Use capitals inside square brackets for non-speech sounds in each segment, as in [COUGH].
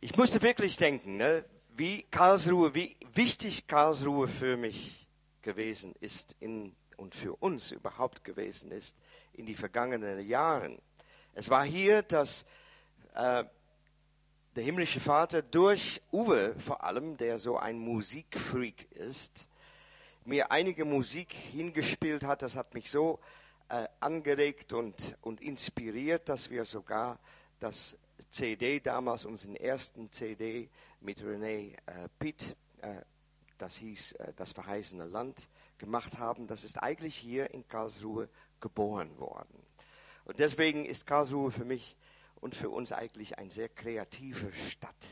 ich musste wirklich denken, ne, wie Karlsruhe, wie wichtig Karlsruhe für mich gewesen ist in, und für uns überhaupt gewesen ist in die vergangenen Jahren. Es war hier, dass äh, der himmlische Vater durch Uwe vor allem, der so ein Musikfreak ist, mir einige Musik hingespielt hat. Das hat mich so äh, angeregt und, und inspiriert, dass wir sogar das CD damals, unseren ersten CD mit René äh, Pitt, äh, das hieß äh, Das verheißene Land, gemacht haben. Das ist eigentlich hier in Karlsruhe geboren worden. Und deswegen ist Karlsruhe für mich und für uns eigentlich eine sehr kreative Stadt.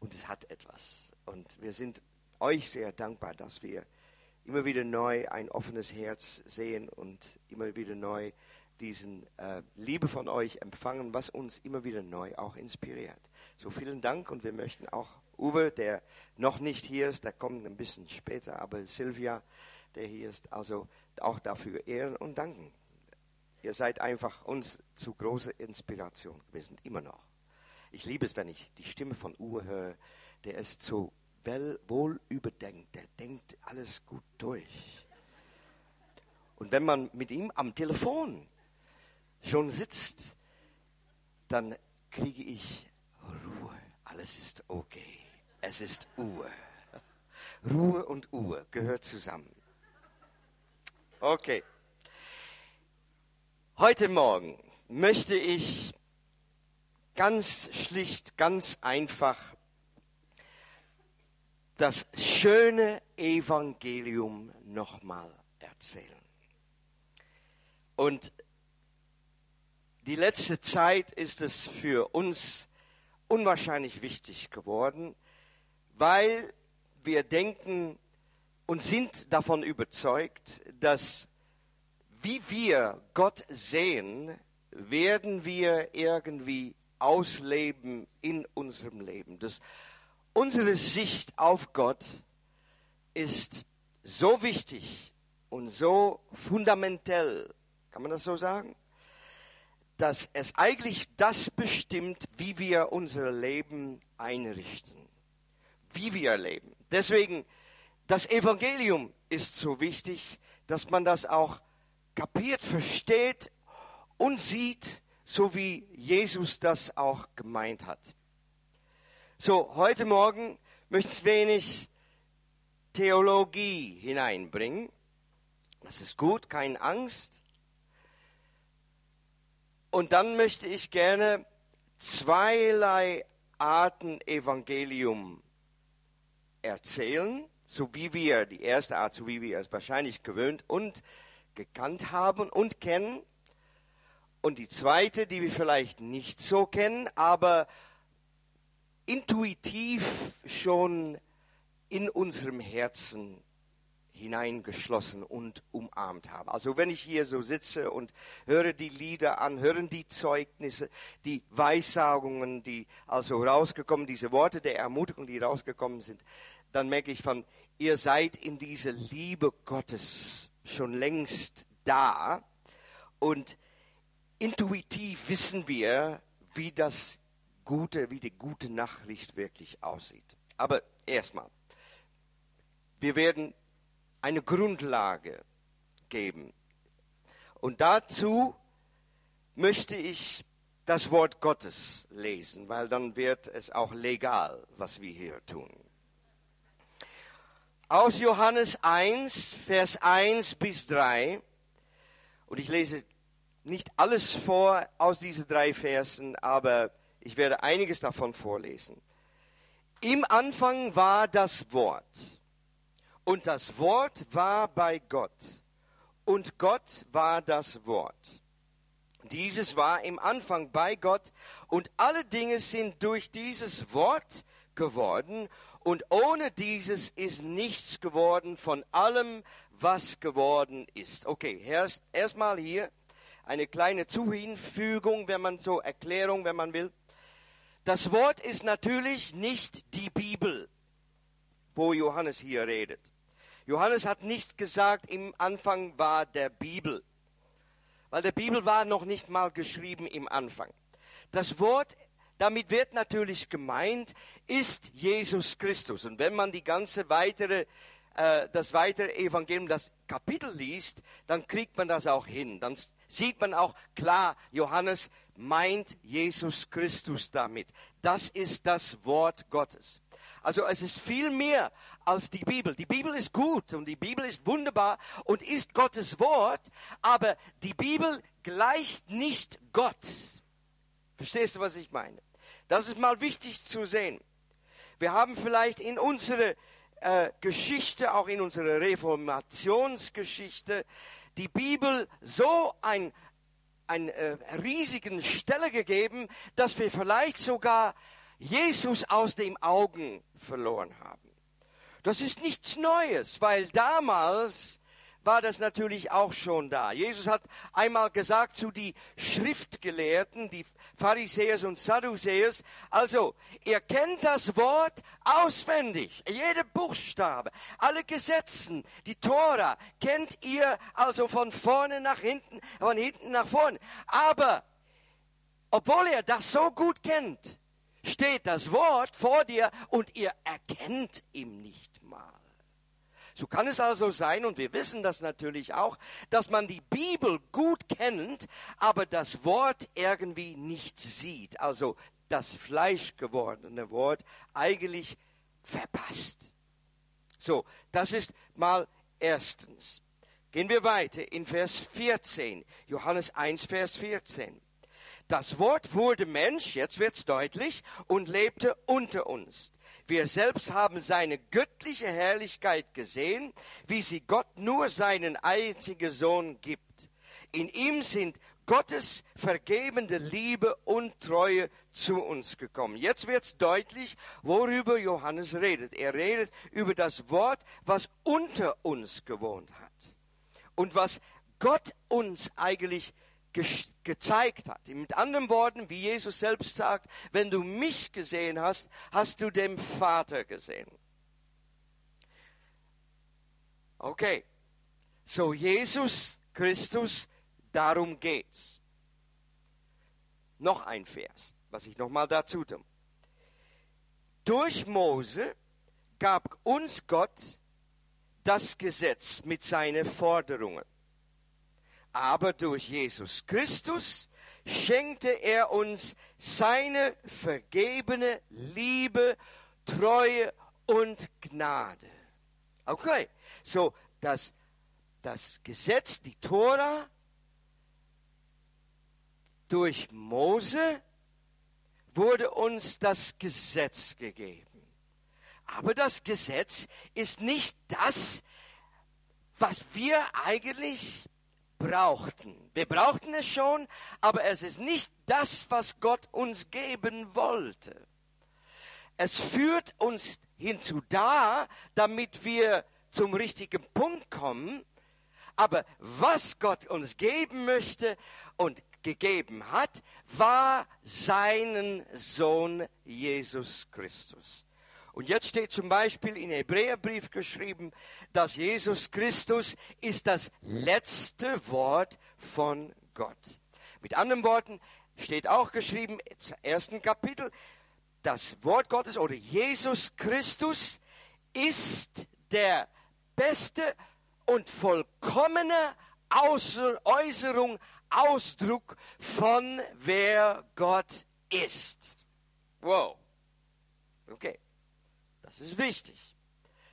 Und es hat etwas. Und wir sind euch sehr dankbar, dass wir immer wieder neu ein offenes Herz sehen und immer wieder neu diesen äh, Liebe von euch empfangen, was uns immer wieder neu auch inspiriert. So vielen Dank und wir möchten auch Uwe, der noch nicht hier ist, der kommt ein bisschen später, aber Silvia, der hier ist, also auch dafür ehren und danken. Ihr seid einfach uns zu großer Inspiration. Sind immer noch. Ich liebe es, wenn ich die Stimme von Uwe höre. Der ist so wohl überdenkt. Der denkt alles gut durch. Und wenn man mit ihm am Telefon schon sitzt, dann kriege ich Ruhe. Alles ist okay. Es ist Uwe. Ruhe und Uhr gehört zusammen. Okay. Heute Morgen möchte ich ganz schlicht, ganz einfach das schöne Evangelium nochmal erzählen. Und die letzte Zeit ist es für uns unwahrscheinlich wichtig geworden, weil wir denken und sind davon überzeugt, dass wie wir Gott sehen, werden wir irgendwie ausleben in unserem Leben. Das, unsere Sicht auf Gott ist so wichtig und so fundamentell, kann man das so sagen, dass es eigentlich das bestimmt, wie wir unser Leben einrichten, wie wir leben. Deswegen, das Evangelium ist so wichtig, dass man das auch kapiert, versteht und sieht, so wie Jesus das auch gemeint hat. So, heute Morgen möchte ich wenig Theologie hineinbringen. Das ist gut, keine Angst. Und dann möchte ich gerne zweierlei Arten Evangelium erzählen, so wie wir, die erste Art, so wie wir es wahrscheinlich gewöhnt und gekannt haben und kennen. Und die zweite, die wir vielleicht nicht so kennen, aber intuitiv schon in unserem Herzen hineingeschlossen und umarmt haben. Also wenn ich hier so sitze und höre die Lieder an, hören die Zeugnisse, die Weissagungen, die also rausgekommen, diese Worte der Ermutigung, die rausgekommen sind, dann merke ich von, ihr seid in dieser Liebe Gottes schon längst da und intuitiv wissen wir, wie das gute, wie die gute Nachricht wirklich aussieht. Aber erstmal, wir werden eine Grundlage geben. Und dazu möchte ich das Wort Gottes lesen, weil dann wird es auch legal, was wir hier tun aus Johannes 1, Vers 1 bis 3. Und ich lese nicht alles vor aus diesen drei Versen, aber ich werde einiges davon vorlesen. Im Anfang war das Wort. Und das Wort war bei Gott. Und Gott war das Wort. Dieses war im Anfang bei Gott. Und alle Dinge sind durch dieses Wort geworden und ohne dieses ist nichts geworden von allem, was geworden ist. Okay, erst erstmal hier eine kleine Zuhinfügung, wenn man so Erklärung, wenn man will. Das Wort ist natürlich nicht die Bibel, wo Johannes hier redet. Johannes hat nicht gesagt, im Anfang war der Bibel, weil der Bibel war noch nicht mal geschrieben im Anfang. Das Wort damit wird natürlich gemeint, ist Jesus Christus. Und wenn man die ganze weitere, äh, das weitere Evangelium, das Kapitel liest, dann kriegt man das auch hin. Dann sieht man auch klar, Johannes meint Jesus Christus damit. Das ist das Wort Gottes. Also es ist viel mehr als die Bibel. Die Bibel ist gut und die Bibel ist wunderbar und ist Gottes Wort, aber die Bibel gleicht nicht Gott. Verstehst du, was ich meine? Das ist mal wichtig zu sehen. Wir haben vielleicht in unserer äh, Geschichte, auch in unserer Reformationsgeschichte, die Bibel so ein, ein äh, riesigen Stelle gegeben, dass wir vielleicht sogar Jesus aus den Augen verloren haben. Das ist nichts Neues, weil damals war das natürlich auch schon da. Jesus hat einmal gesagt zu die Schriftgelehrten, die Pharisäer und Sadduzäer, also, ihr kennt das Wort auswendig, jeder Buchstabe, alle Gesetzen, die Tora kennt ihr also von vorne nach hinten, von hinten nach vorne. Aber, obwohl ihr das so gut kennt, steht das Wort vor dir und ihr erkennt ihm nicht mal. So kann es also sein, und wir wissen das natürlich auch, dass man die Bibel gut kennt, aber das Wort irgendwie nicht sieht. Also das fleischgewordene Wort eigentlich verpasst. So, das ist mal erstens. Gehen wir weiter in Vers 14, Johannes 1, Vers 14. Das Wort wurde Mensch, jetzt wird's deutlich, und lebte unter uns. Wir selbst haben seine göttliche Herrlichkeit gesehen, wie sie Gott nur seinen einzigen Sohn gibt. In ihm sind Gottes vergebende Liebe und Treue zu uns gekommen. Jetzt wird's deutlich, worüber Johannes redet. Er redet über das Wort, was unter uns gewohnt hat und was Gott uns eigentlich ge gezeigt hat. Mit anderen Worten, wie Jesus selbst sagt, wenn du mich gesehen hast, hast du den Vater gesehen. Okay, so Jesus Christus, darum geht's. Noch ein Vers, was ich nochmal dazu tue. Durch Mose gab uns Gott das Gesetz mit seinen Forderungen aber durch Jesus Christus schenkte er uns seine vergebene Liebe, Treue und Gnade. Okay, so das, das Gesetz, die Tora, durch Mose wurde uns das Gesetz gegeben. Aber das Gesetz ist nicht das, was wir eigentlich brauchten. Wir brauchten es schon, aber es ist nicht das, was Gott uns geben wollte. Es führt uns hinzu da, damit wir zum richtigen Punkt kommen. Aber was Gott uns geben möchte und gegeben hat, war seinen Sohn Jesus Christus. Und jetzt steht zum Beispiel in Hebräerbrief geschrieben, dass Jesus Christus ist das letzte Wort von Gott. Mit anderen Worten steht auch geschrieben im ersten Kapitel, das Wort Gottes oder Jesus Christus ist der beste und vollkommene Äußerung, Ausdruck von wer Gott ist. Wow. Okay. Das ist wichtig.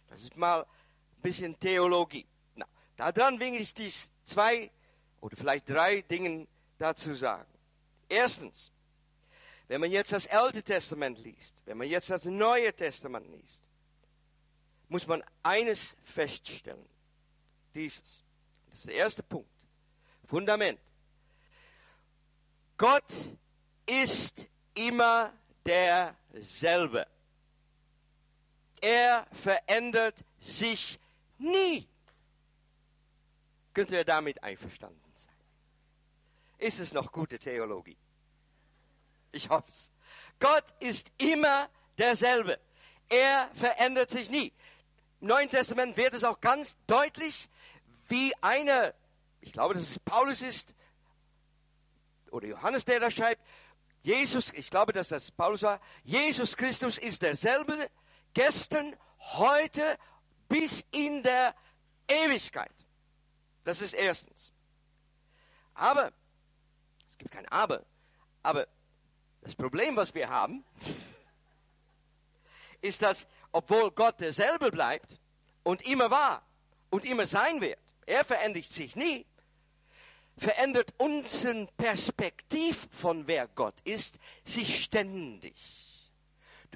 Das ist mal ein bisschen Theologie. Na, daran will ich dich zwei oder vielleicht drei Dinge dazu sagen. Erstens, wenn man jetzt das Alte Testament liest, wenn man jetzt das Neue Testament liest, muss man eines feststellen. Dieses. Das ist der erste Punkt. Fundament. Gott ist immer derselbe. Er verändert sich nie. Könnt ihr damit einverstanden sein? Ist es noch gute Theologie? Ich hoffe es. Gott ist immer derselbe. Er verändert sich nie. Im Neuen Testament wird es auch ganz deutlich, wie eine, ich glaube, dass es Paulus ist, oder Johannes, der da schreibt, Jesus, ich glaube, dass das Paulus war, Jesus Christus ist derselbe gestern, heute bis in der Ewigkeit. Das ist erstens. Aber, es gibt kein Aber, aber das Problem, was wir haben, [LAUGHS] ist, dass obwohl Gott derselbe bleibt und immer war und immer sein wird, er verändert sich nie, verändert unseren Perspektiv von wer Gott ist, sich ständig.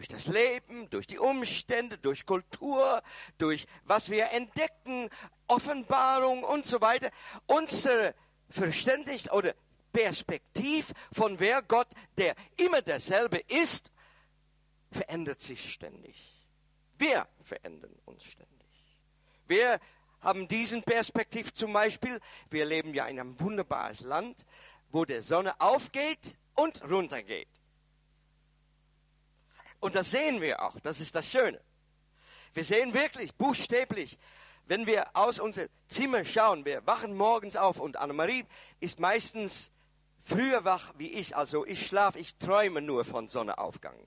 Durch das Leben, durch die Umstände, durch Kultur, durch was wir entdecken, Offenbarung und so weiter. Unsere Verständnis oder Perspektiv von wer Gott, der immer derselbe ist, verändert sich ständig. Wir verändern uns ständig. Wir haben diesen Perspektiv zum Beispiel. Wir leben ja in einem wunderbaren Land, wo der Sonne aufgeht und runtergeht. Und das sehen wir auch. Das ist das Schöne. Wir sehen wirklich buchstäblich, wenn wir aus unserem Zimmer schauen, wir wachen morgens auf und Annemarie ist meistens früher wach wie ich. Also ich schlafe, ich träume nur von Sonnenaufgang.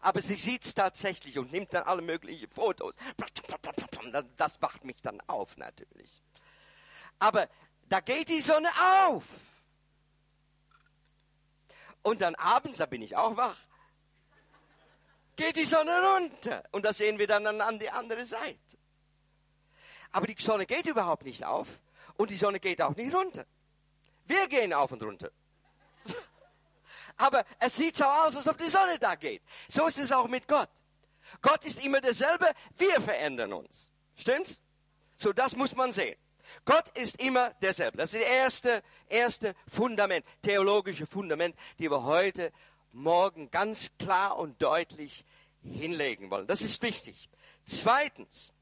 Aber sie sieht es tatsächlich und nimmt dann alle möglichen Fotos. Das wacht mich dann auf natürlich. Aber da geht die Sonne auf. Und dann abends, da bin ich auch wach, geht die Sonne runter. Und das sehen wir dann an die andere Seite. Aber die Sonne geht überhaupt nicht auf und die Sonne geht auch nicht runter. Wir gehen auf und runter. [LAUGHS] Aber es sieht so aus, als ob die Sonne da geht. So ist es auch mit Gott. Gott ist immer derselbe, wir verändern uns. Stimmt's? So, das muss man sehen. Gott ist immer derselbe. Das ist das erste, erste Fundament, theologische Fundament, die wir heute Morgen ganz klar und deutlich hinlegen wollen. Das ist wichtig. Zweitens,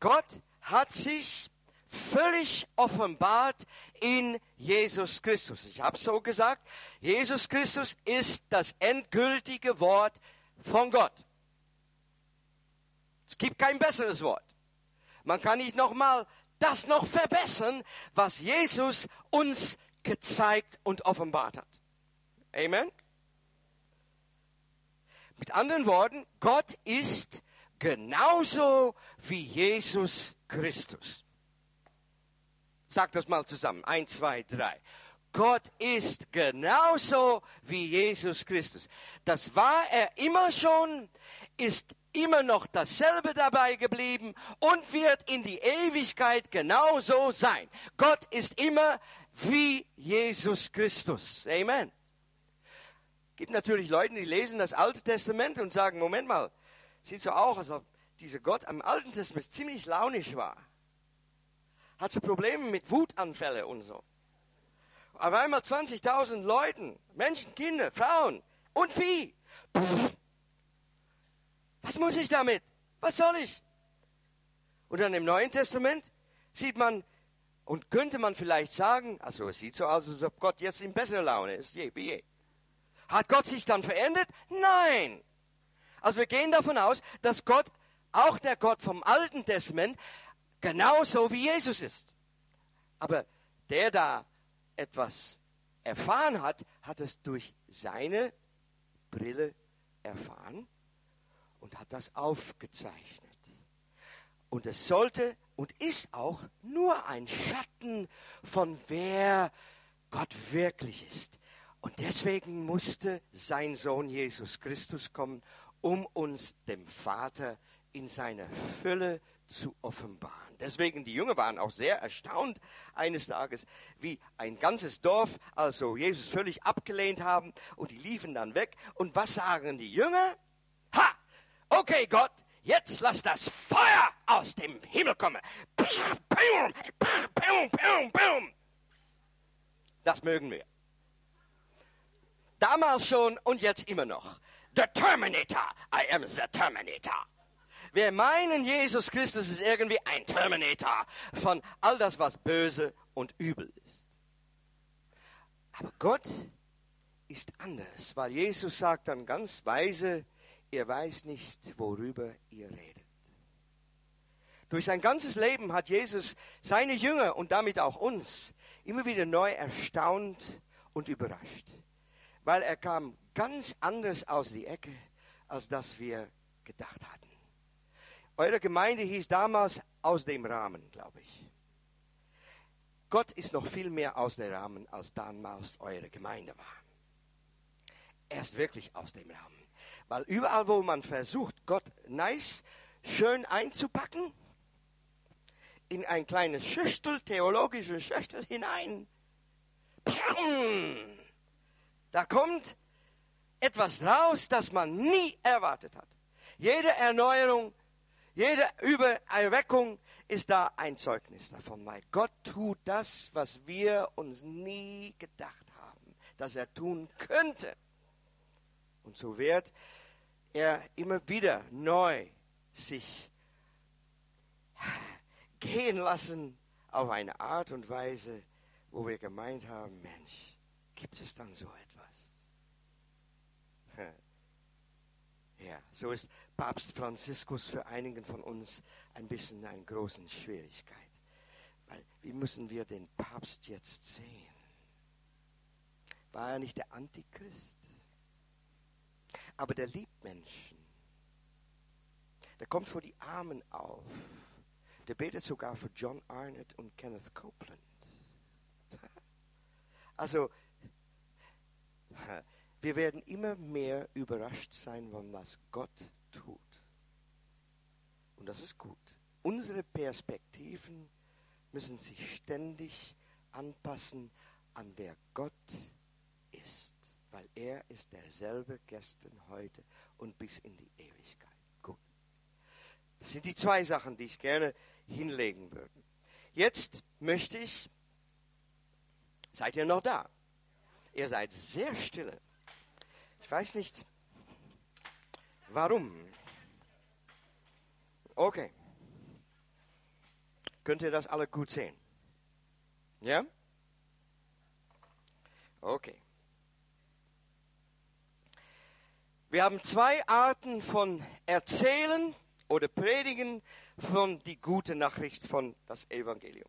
Gott hat sich völlig offenbart in Jesus Christus. Ich habe so gesagt, Jesus Christus ist das endgültige Wort von Gott. Es gibt kein besseres Wort. Man kann nicht nochmal das noch verbessern, was Jesus uns gezeigt und offenbart hat. Amen. Mit anderen Worten, Gott ist genauso wie Jesus Christus. Sag das mal zusammen. Eins, zwei, drei. Gott ist genauso wie Jesus Christus. Das war er immer schon, ist immer noch dasselbe dabei geblieben und wird in die Ewigkeit genauso sein. Gott ist immer wie Jesus Christus. Amen. Gibt natürlich Leute, die lesen das Alte Testament und sagen, Moment mal, sieht so aus, als ob dieser Gott am Alten Testament ziemlich launisch war hat sie Probleme mit Wutanfällen und so. Auf einmal 20.000 Leuten, Menschen, Kinder, Frauen und Vieh. Was muss ich damit? Was soll ich? Und dann im Neuen Testament sieht man und könnte man vielleicht sagen, also es sieht so aus, als ob Gott jetzt in besserer Laune ist, je wie je. Hat Gott sich dann verändert? Nein. Also wir gehen davon aus, dass Gott, auch der Gott vom Alten Testament, genauso wie Jesus ist. Aber der da etwas erfahren hat, hat es durch seine Brille erfahren und hat das aufgezeichnet. Und es sollte und ist auch nur ein Schatten von wer Gott wirklich ist. Und deswegen musste sein Sohn Jesus Christus kommen, um uns dem Vater in seiner Fülle zu offenbaren. Deswegen, die Jünger waren auch sehr erstaunt eines Tages, wie ein ganzes Dorf also Jesus völlig abgelehnt haben und die liefen dann weg. Und was sagen die Jünger? Ha! Okay, Gott, jetzt lass das Feuer aus dem Himmel kommen. Das mögen wir. Damals schon und jetzt immer noch. The Terminator. I am the Terminator. Wir meinen, Jesus Christus ist irgendwie ein Terminator von all das, was böse und übel ist. Aber Gott ist anders, weil Jesus sagt dann ganz weise, ihr weiß nicht, worüber ihr redet. Durch sein ganzes Leben hat Jesus seine Jünger und damit auch uns immer wieder neu erstaunt und überrascht, weil er kam ganz anders aus die Ecke, als das wir gedacht hatten. Eure Gemeinde hieß damals aus dem Rahmen, glaube ich. Gott ist noch viel mehr aus dem Rahmen, als damals eure Gemeinde war. Er ist wirklich aus dem Rahmen. Weil überall, wo man versucht, Gott nice, schön einzupacken, in ein kleines Schüchtel, theologische Schüchtel hinein, da kommt etwas raus, das man nie erwartet hat. Jede Erneuerung, jede Übererweckung ist da ein Zeugnis davon, weil Gott tut das, was wir uns nie gedacht haben, dass er tun könnte. Und so wird er immer wieder neu sich gehen lassen auf eine Art und Weise, wo wir gemeint haben, Mensch, gibt es dann so etwas? Ja, so ist Papst Franziskus für einigen von uns ein bisschen eine große Schwierigkeit. Weil, wie müssen wir den Papst jetzt sehen? War er nicht der Antichrist? Aber der liebt Menschen. Der kommt vor die Armen auf. Der betet sogar für John Arnott und Kenneth Copeland. [LAUGHS] Also, wir werden immer mehr überrascht sein, von was Gott tut. Und das ist gut. Unsere Perspektiven müssen sich ständig anpassen an wer Gott ist, weil er ist derselbe gestern, heute und bis in die Ewigkeit. Gut. Das sind die zwei Sachen, die ich gerne hinlegen würde. Jetzt möchte ich, seid ihr noch da? Ihr seid sehr stille. Ich weiß nicht, warum. Okay. Könnt ihr das alle gut sehen? Ja? Okay. Wir haben zwei Arten von Erzählen oder Predigen von die gute Nachricht von das Evangelium.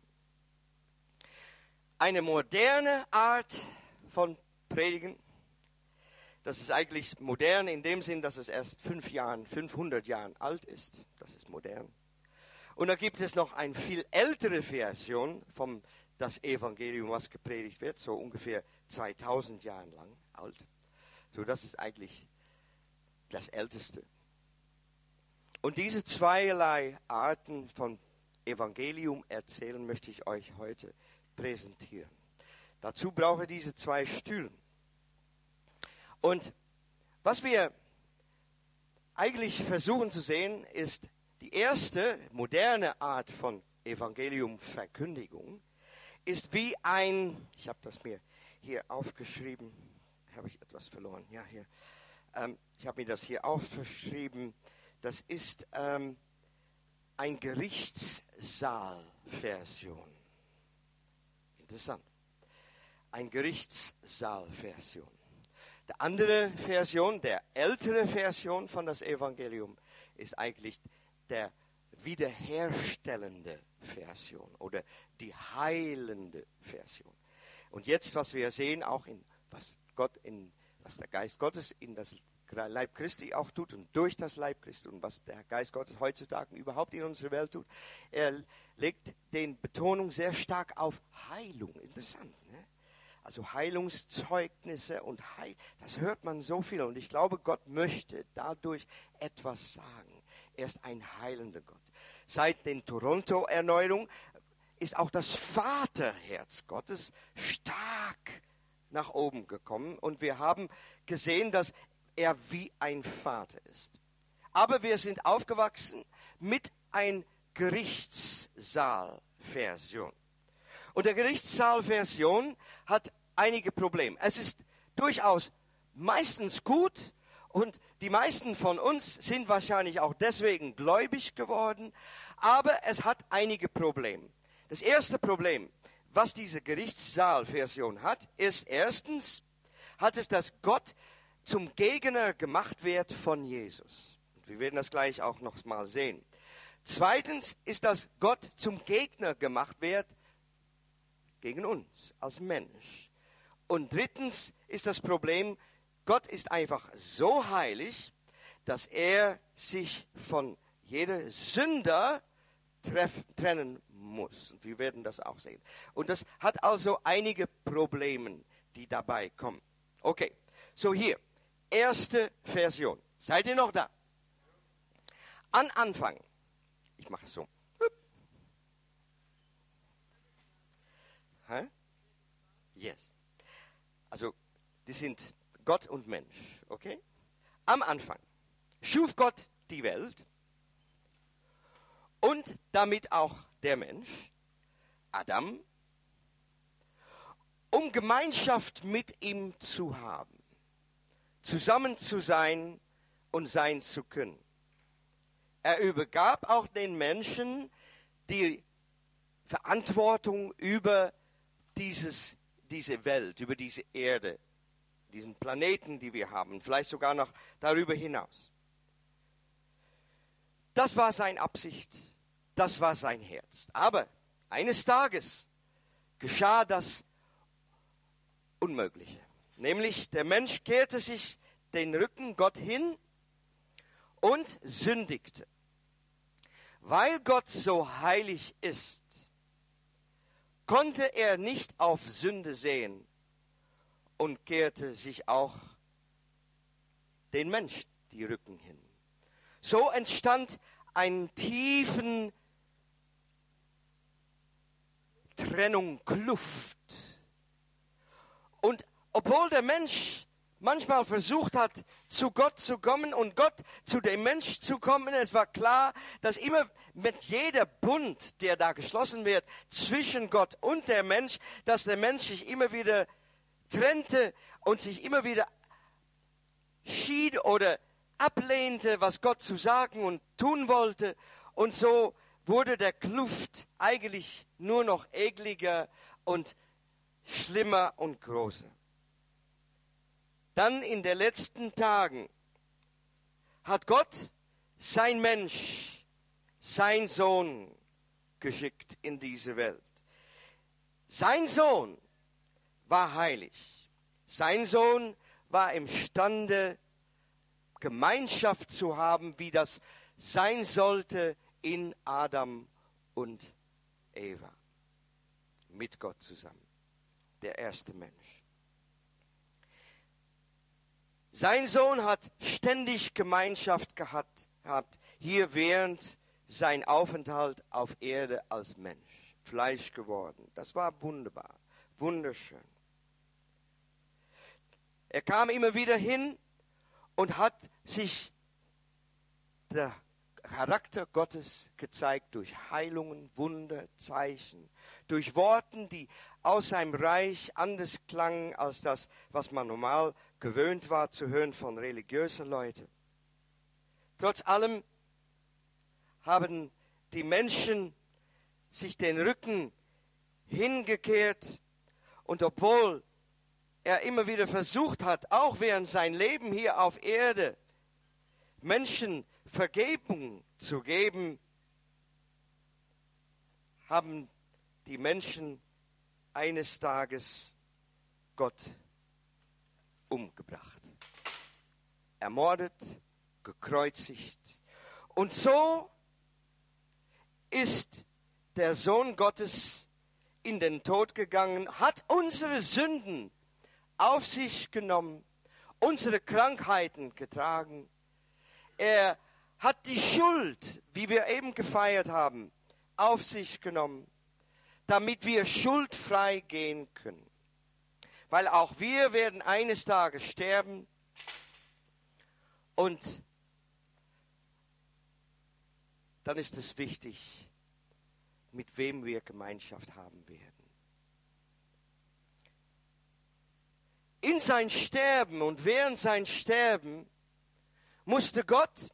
Eine moderne Art von Predigen. Das ist eigentlich modern in dem Sinn, dass es erst fünf Jahren, 500 Jahren alt ist. Das ist modern. Und da gibt es noch eine viel ältere Version vom das Evangelium, was gepredigt wird, so ungefähr 2000 Jahre lang alt. So, das ist eigentlich das Älteste. Und diese zweierlei Arten von Evangelium erzählen möchte ich euch heute präsentieren. Dazu brauche ich diese zwei Stühlen. Und was wir eigentlich versuchen zu sehen, ist die erste moderne Art von Evangeliumverkündigung, ist wie ein, ich habe das mir hier aufgeschrieben, habe ich etwas verloren, ja hier, ähm, ich habe mir das hier aufgeschrieben, das ist ähm, ein Gerichtssaalversion. Interessant. Ein Gerichtssaalversion. Die andere Version, der ältere Version von das Evangelium, ist eigentlich der wiederherstellende Version oder die heilende Version. Und jetzt, was wir sehen, auch in was Gott in was der Geist Gottes in das Leib Christi auch tut und durch das Leib Christi und was der Geist Gottes heutzutage überhaupt in unserer Welt tut, er legt den Betonung sehr stark auf Heilung. Interessant? Also Heilungszeugnisse und Heil, das hört man so viel und ich glaube, Gott möchte dadurch etwas sagen. Er ist ein heilender Gott. Seit den Toronto-Erneuerung ist auch das Vaterherz Gottes stark nach oben gekommen und wir haben gesehen, dass er wie ein Vater ist. Aber wir sind aufgewachsen mit ein Gerichtssaalversion. Und der Gerichtssaalversion hat einige Probleme. Es ist durchaus meistens gut und die meisten von uns sind wahrscheinlich auch deswegen gläubig geworden, aber es hat einige Probleme. Das erste Problem, was diese Gerichtssaalversion hat, ist erstens, hat es, dass Gott zum Gegner gemacht wird von Jesus. Wir werden das gleich auch noch mal sehen. Zweitens ist, dass Gott zum Gegner gemacht wird gegen uns als Mensch. Und drittens ist das Problem, Gott ist einfach so heilig, dass er sich von jeder Sünder treff, trennen muss. Und wir werden das auch sehen. Und das hat also einige Probleme, die dabei kommen. Okay, so hier, erste Version. Seid ihr noch da? An Anfang. Ich mache es so. Hä? Yes. Also, die sind Gott und Mensch, okay? Am Anfang schuf Gott die Welt und damit auch der Mensch, Adam, um Gemeinschaft mit ihm zu haben, zusammen zu sein und sein zu können. Er übergab auch den Menschen die Verantwortung über dieses, diese Welt, über diese Erde, diesen Planeten, die wir haben, vielleicht sogar noch darüber hinaus. Das war seine Absicht, das war sein Herz. Aber eines Tages geschah das Unmögliche. Nämlich der Mensch kehrte sich den Rücken Gott hin und sündigte. Weil Gott so heilig ist, konnte er nicht auf Sünde sehen und kehrte sich auch den Mensch die Rücken hin. So entstand ein tiefen Trennung, Kluft. Und obwohl der Mensch manchmal versucht hat, zu Gott zu kommen und Gott zu dem Mensch zu kommen. Es war klar, dass immer mit jeder Bund, der da geschlossen wird zwischen Gott und der Mensch, dass der Mensch sich immer wieder trennte und sich immer wieder schied oder ablehnte, was Gott zu sagen und tun wollte. Und so wurde der Kluft eigentlich nur noch ekliger und schlimmer und größer. Dann in den letzten Tagen hat Gott sein Mensch, sein Sohn geschickt in diese Welt. Sein Sohn war heilig. Sein Sohn war imstande, Gemeinschaft zu haben, wie das sein sollte in Adam und Eva. Mit Gott zusammen. Der erste Mensch. Sein Sohn hat ständig Gemeinschaft gehabt, gehabt hier während sein Aufenthalt auf Erde als Mensch, Fleisch geworden. Das war wunderbar, wunderschön. Er kam immer wieder hin und hat sich der Charakter Gottes gezeigt durch Heilungen, Wunder, Zeichen, durch Worten, die aus seinem Reich anders klangen als das, was man normal gewöhnt war zu hören von religiösen Leuten. Trotz allem haben die Menschen sich den Rücken hingekehrt und obwohl er immer wieder versucht hat, auch während sein Leben hier auf Erde, Menschen Vergebung zu geben, haben die Menschen eines Tages Gott umgebracht, ermordet, gekreuzigt. Und so ist der Sohn Gottes in den Tod gegangen, hat unsere Sünden auf sich genommen, unsere Krankheiten getragen. Er hat die Schuld, wie wir eben gefeiert haben, auf sich genommen, damit wir schuldfrei gehen können weil auch wir werden eines Tages sterben und dann ist es wichtig, mit wem wir Gemeinschaft haben werden. In sein Sterben und während sein Sterben musste Gott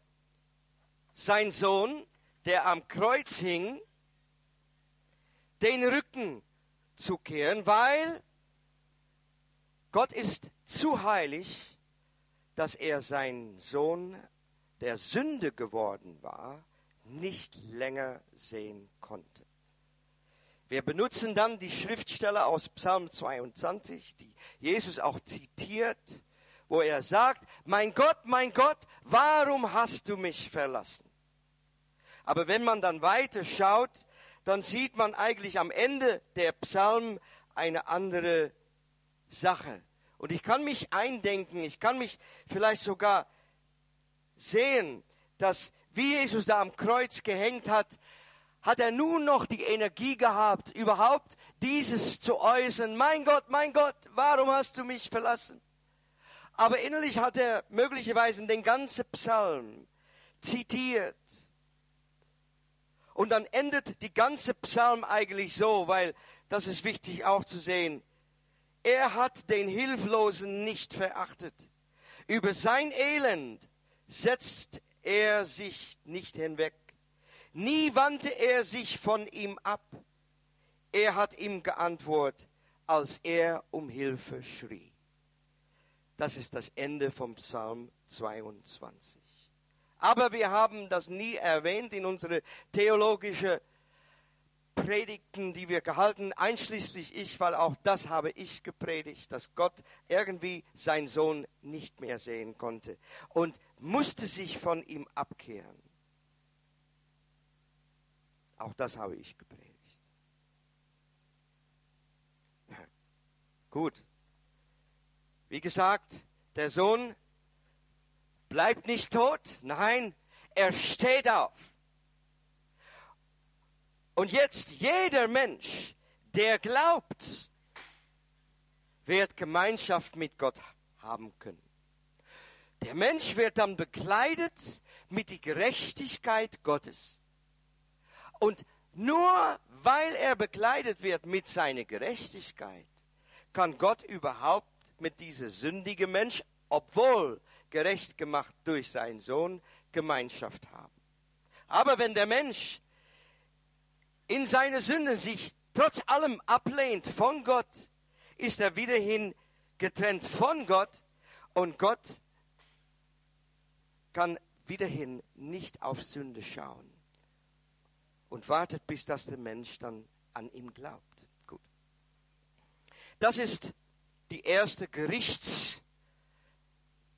sein Sohn, der am Kreuz hing, den Rücken zukehren, weil Gott ist zu heilig, dass er seinen Sohn, der Sünde geworden war, nicht länger sehen konnte. Wir benutzen dann die Schriftstelle aus Psalm 22, die Jesus auch zitiert, wo er sagt, mein Gott, mein Gott, warum hast du mich verlassen? Aber wenn man dann weiter schaut, dann sieht man eigentlich am Ende der Psalm eine andere Sache. Und ich kann mich eindenken, ich kann mich vielleicht sogar sehen, dass wie Jesus da am Kreuz gehängt hat, hat er nun noch die Energie gehabt, überhaupt dieses zu äußern. Mein Gott, mein Gott, warum hast du mich verlassen? Aber innerlich hat er möglicherweise den ganzen Psalm zitiert. Und dann endet die ganze Psalm eigentlich so, weil das ist wichtig auch zu sehen. Er hat den Hilflosen nicht verachtet. Über sein Elend setzt er sich nicht hinweg. Nie wandte er sich von ihm ab. Er hat ihm geantwortet, als er um Hilfe schrie. Das ist das Ende vom Psalm 22. Aber wir haben das nie erwähnt in unsere theologische Predigten, die wir gehalten, einschließlich ich, weil auch das habe ich gepredigt, dass Gott irgendwie seinen Sohn nicht mehr sehen konnte und musste sich von ihm abkehren. Auch das habe ich gepredigt. Gut. Wie gesagt, der Sohn bleibt nicht tot, nein, er steht auf. Und jetzt jeder Mensch, der glaubt, wird Gemeinschaft mit Gott haben können. Der Mensch wird dann bekleidet mit der Gerechtigkeit Gottes. Und nur weil er bekleidet wird mit seiner Gerechtigkeit, kann Gott überhaupt mit dieser sündigen Mensch, obwohl gerecht gemacht durch seinen Sohn, Gemeinschaft haben. Aber wenn der Mensch in seiner Sünde sich trotz allem ablehnt von Gott, ist er wiederhin getrennt von Gott und Gott kann wiederhin nicht auf Sünde schauen und wartet, bis das der Mensch dann an ihm glaubt. Gut. Das ist die erste Gerichts,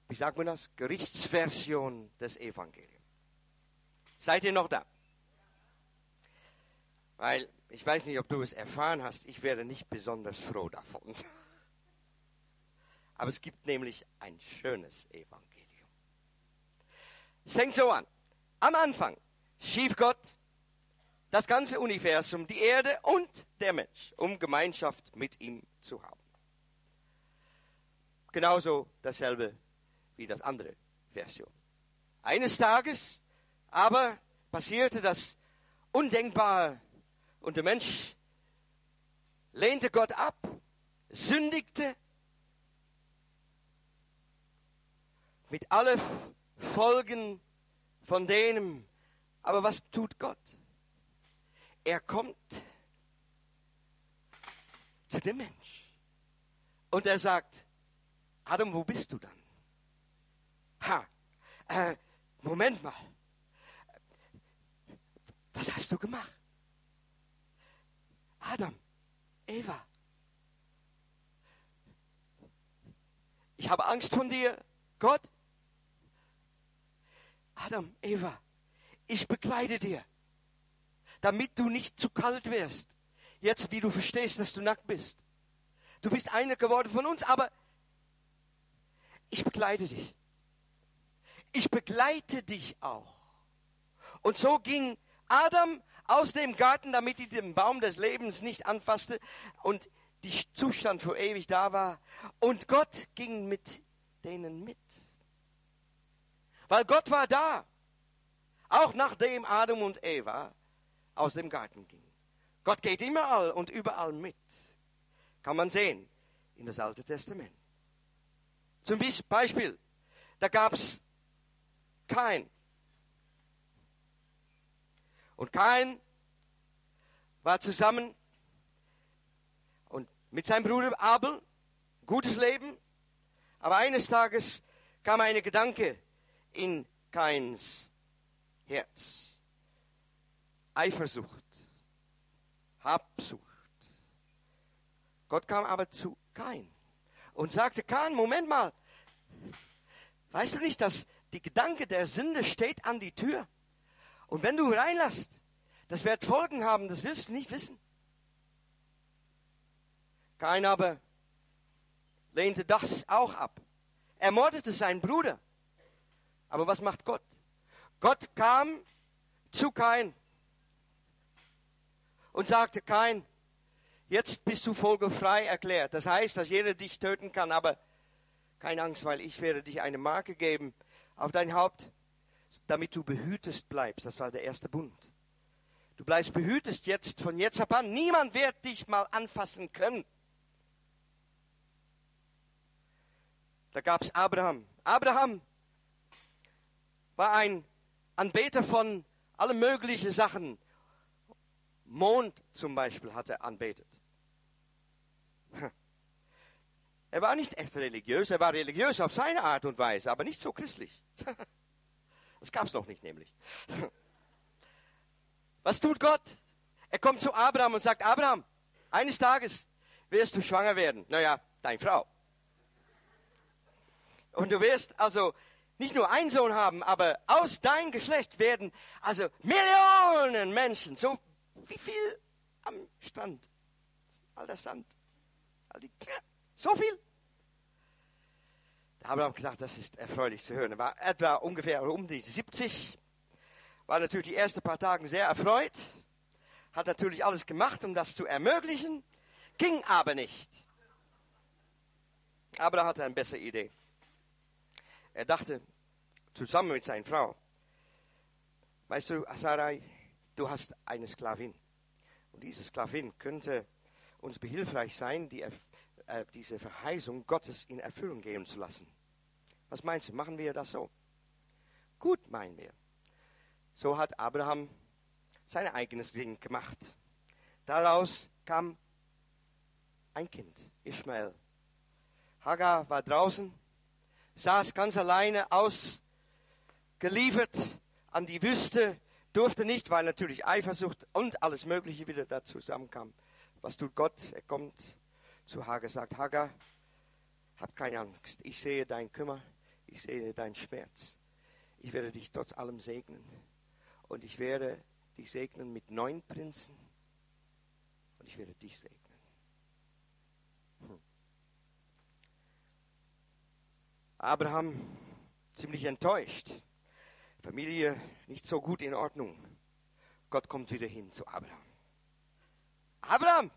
wie sagt man das? Gerichtsversion des Evangeliums. Seid ihr noch da? Weil ich weiß nicht, ob du es erfahren hast, ich werde nicht besonders froh davon. [LAUGHS] Aber es gibt nämlich ein schönes Evangelium. Es fängt so an. Am Anfang schief Gott das ganze Universum, die Erde und der Mensch, um Gemeinschaft mit ihm zu haben. Genauso dasselbe wie das andere Version. Eines Tages aber passierte das Undenkbare und der Mensch lehnte Gott ab, sündigte mit allen Folgen von denen. Aber was tut Gott? Er kommt zu dem Mensch und er sagt, Adam, wo bist du dann? Ha, äh, Moment mal. Was hast du gemacht? Adam, Eva. Ich habe Angst von dir, Gott. Adam, Eva, ich bekleide dir, damit du nicht zu kalt wirst. Jetzt, wie du verstehst, dass du nackt bist. Du bist einer geworden von uns, aber ich bekleide dich. Ich begleite dich auch. Und so ging Adam aus dem Garten, damit er den Baum des Lebens nicht anfasste und der Zustand für ewig da war. Und Gott ging mit denen mit. Weil Gott war da. Auch nachdem Adam und Eva aus dem Garten gingen. Gott geht immer und überall mit. Kann man sehen in das Alte Testament. Zum Beispiel, da gab es kein und Kain war zusammen und mit seinem Bruder Abel, gutes Leben. Aber eines Tages kam ein Gedanke in Kains Herz. Eifersucht Habsucht. Gott kam aber zu Kain und sagte, Kain, Moment mal, weißt du nicht, dass die Gedanke der Sünde steht an die Tür? Und wenn du reinlässt, das wird Folgen haben, das willst du nicht wissen. Kain aber lehnte das auch ab. Er mordete seinen Bruder. Aber was macht Gott? Gott kam zu Kain und sagte, Kain, jetzt bist du vogelfrei erklärt. Das heißt, dass jeder dich töten kann, aber keine Angst, weil ich werde dich eine Marke geben auf dein Haupt, damit du behütest bleibst. Das war der erste Bund. Du bleibst behütest jetzt von jetzt ab an. Niemand wird dich mal anfassen können. Da gab es Abraham. Abraham war ein Anbeter von allen möglichen Sachen. Mond zum Beispiel hat er anbetet. Er war nicht echt religiös, er war religiös auf seine Art und Weise, aber nicht so christlich. [LAUGHS] Das gab es noch nicht nämlich. [LAUGHS] Was tut Gott? Er kommt zu Abraham und sagt, Abraham, eines Tages wirst du schwanger werden. Naja, deine Frau. Und du wirst also nicht nur einen Sohn haben, aber aus deinem Geschlecht werden also Millionen Menschen, so wie viel am Strand, all der Sand, all die, so viel. Da haben wir gesagt, das ist erfreulich zu hören. Er war etwa ungefähr um die 70, war natürlich die ersten paar Tage sehr erfreut, hat natürlich alles gemacht, um das zu ermöglichen, ging aber nicht. Aber er hatte eine bessere Idee. Er dachte, zusammen mit seiner Frau, weißt du, Sarai, du hast eine Sklavin. Und diese Sklavin könnte uns behilfreich sein, die, äh, diese Verheißung Gottes in Erfüllung gehen zu lassen. Was meinst du, machen wir das so? Gut, meinen wir. So hat Abraham sein eigenes Ding gemacht. Daraus kam ein Kind, Ishmael. Hagar war draußen saß ganz alleine ausgeliefert an die Wüste, durfte nicht, weil natürlich Eifersucht und alles Mögliche wieder da zusammenkam. Was tut Gott? Er kommt zu Hagar, sagt, Hagar, hab keine Angst, ich sehe dein Kümmer, ich sehe deinen Schmerz. Ich werde dich trotz allem segnen. Und ich werde dich segnen mit neun Prinzen. Und ich werde dich segnen. Hm. Abraham ziemlich enttäuscht. Familie nicht so gut in Ordnung. Gott kommt wieder hin zu Abraham. Abraham,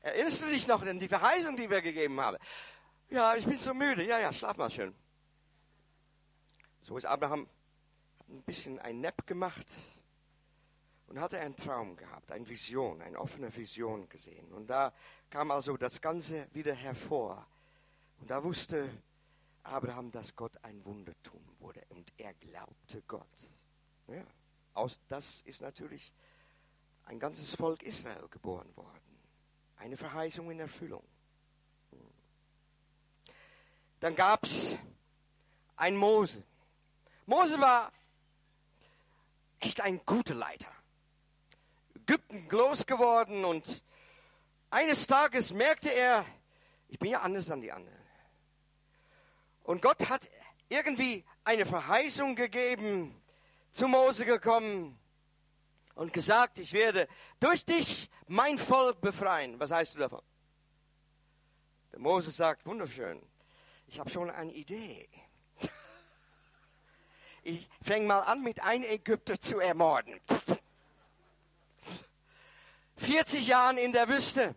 erinnerst du dich noch an die Verheißung, die wir gegeben haben? Ja, ich bin so müde. Ja, ja, schlaf mal schön. So ist Abraham ein bisschen ein Nap gemacht und hatte einen Traum gehabt, eine Vision, eine offene Vision gesehen. Und da kam also das Ganze wieder hervor. Und da wusste Abraham, dass Gott ein Wunder tun würde. Und er glaubte Gott. Ja, aus das ist natürlich ein ganzes Volk Israel geboren worden. Eine Verheißung in Erfüllung. Dann gab es ein Mose. Mose war echt ein guter Leiter. Ägypten groß geworden und eines Tages merkte er, ich bin ja anders an die anderen. Und Gott hat irgendwie eine Verheißung gegeben, zu Mose gekommen und gesagt, ich werde durch dich mein Volk befreien. Was heißt du davon? Der Mose sagt, wunderschön, ich habe schon eine Idee. Ich fange mal an, mit einem Ägypter zu ermorden. 40 Jahre in der Wüste.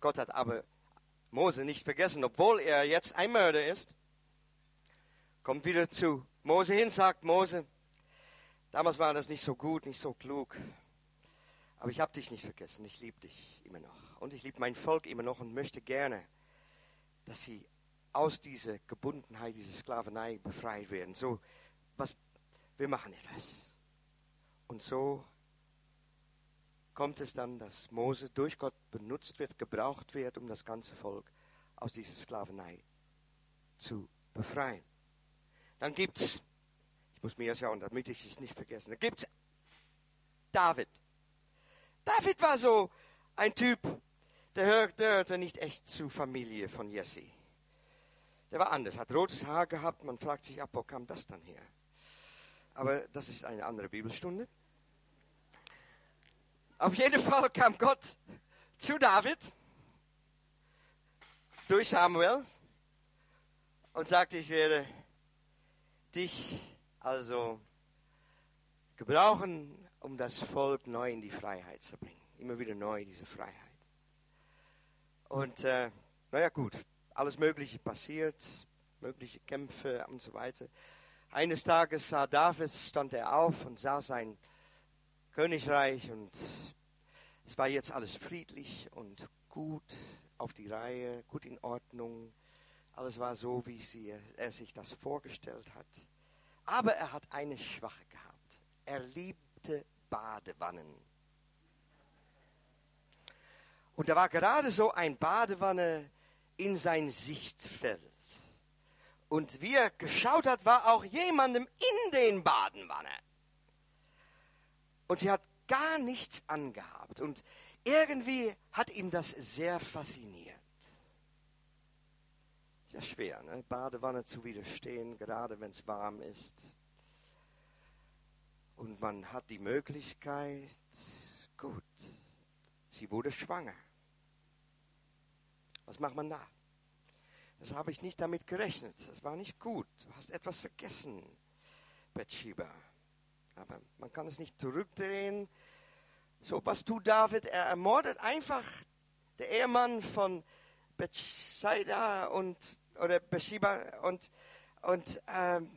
Gott hat aber Mose nicht vergessen, obwohl er jetzt ein Mörder ist kommt wieder zu Mose hin, sagt Mose, damals war das nicht so gut, nicht so klug, aber ich habe dich nicht vergessen, ich liebe dich immer noch und ich liebe mein Volk immer noch und möchte gerne, dass sie aus dieser Gebundenheit, dieser Sklaverei befreit werden. So, was, wir machen etwas. Und so kommt es dann, dass Mose durch Gott benutzt wird, gebraucht wird, um das ganze Volk aus dieser Sklaverei zu befreien. Dann gibt es, ich muss mir schauen, damit ich es nicht vergesse, dann gibt es David. David war so ein Typ, der hörte nicht echt zur Familie von Jesse. Der war anders, hat rotes Haar gehabt. Man fragt sich ab, wo kam das dann her? Aber das ist eine andere Bibelstunde. Auf jeden Fall kam Gott zu David durch Samuel und sagte, ich werde dich also gebrauchen, um das Volk neu in die Freiheit zu bringen. Immer wieder neu diese Freiheit. Und äh, naja gut, alles Mögliche passiert, mögliche Kämpfe und so weiter. Eines Tages sah David, stand er auf und sah sein Königreich und es war jetzt alles friedlich und gut auf die Reihe, gut in Ordnung. Alles war so, wie sie, er sich das vorgestellt hat. Aber er hat eine Schwache gehabt. Er liebte Badewannen. Und da war gerade so ein Badewanne in sein Sichtfeld. Und wie er geschaut hat, war auch jemandem in den Badenwanne. Und sie hat gar nichts angehabt. Und irgendwie hat ihm das sehr fasziniert. Ja, schwer, ne? Badewanne zu widerstehen, gerade wenn es warm ist. Und man hat die Möglichkeit, gut, sie wurde schwanger. Was macht man da? Das habe ich nicht damit gerechnet. Das war nicht gut. Du hast etwas vergessen, Bathsheba. Aber man kann es nicht zurückdrehen. So, was tut David? Er ermordet einfach den Ehemann von Bathsheba und oder Bathsheba und und ähm,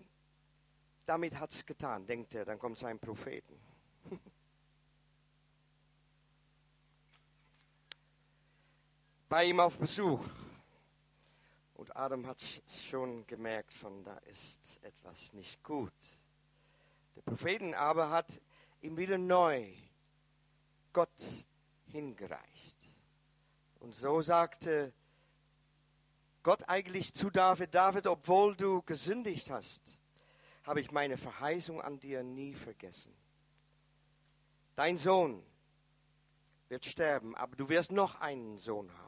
damit hat es getan, denkt er. Dann kommt sein Propheten. Bei ihm auf Besuch. Und Adam hat schon gemerkt, von da ist etwas nicht gut. Der Propheten aber hat ihm wieder neu Gott hingereicht. Und so sagte Gott eigentlich zu David, David, obwohl du gesündigt hast, habe ich meine Verheißung an dir nie vergessen. Dein Sohn wird sterben, aber du wirst noch einen Sohn haben.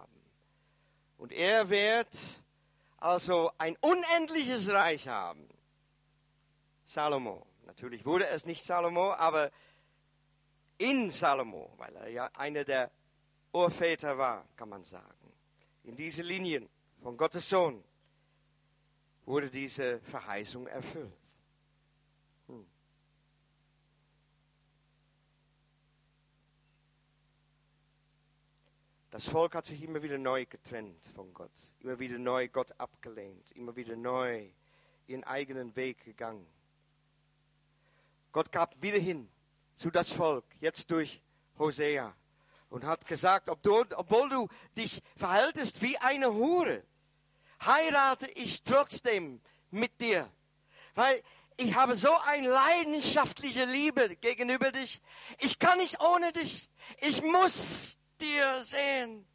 Und er wird also ein unendliches Reich haben. Salomo. Natürlich wurde es nicht Salomo, aber in Salomo, weil er ja einer der Urväter war, kann man sagen. In diese Linien von Gottes Sohn wurde diese Verheißung erfüllt. Das Volk hat sich immer wieder neu getrennt von Gott, immer wieder neu Gott abgelehnt, immer wieder neu ihren eigenen Weg gegangen. Gott gab wieder hin zu das Volk, jetzt durch Hosea, und hat gesagt, ob du, obwohl du dich verhaltest wie eine Hure, heirate ich trotzdem mit dir, weil ich habe so eine leidenschaftliche Liebe gegenüber dich. Ich kann nicht ohne dich. Ich muss dir sehen.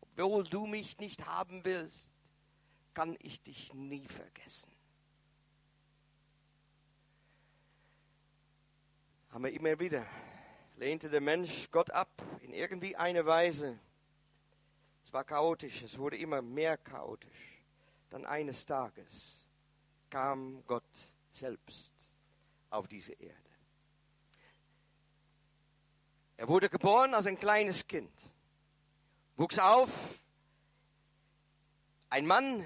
Obwohl du mich nicht haben willst, kann ich dich nie vergessen. Haben wir immer wieder, lehnte der Mensch Gott ab in irgendwie eine Weise. Es war chaotisch, es wurde immer mehr chaotisch. Dann eines Tages kam Gott selbst auf diese Erde. Er wurde geboren als ein kleines Kind, wuchs auf, ein Mann,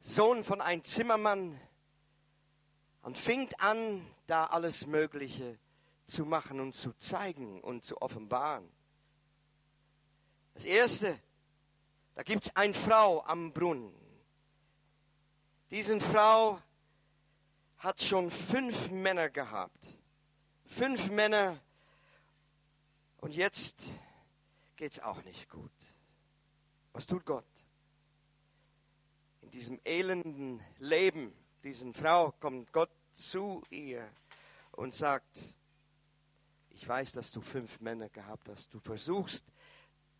Sohn von einem Zimmermann, und fing an, da alles Mögliche zu machen und zu zeigen und zu offenbaren. Das Erste, da gibt es eine Frau am Brunnen. Diese Frau hat schon fünf Männer gehabt. Fünf Männer, und jetzt geht es auch nicht gut. Was tut Gott? In diesem elenden Leben, diesen Frau, kommt Gott zu ihr und sagt, ich weiß, dass du fünf Männer gehabt hast. Du versuchst,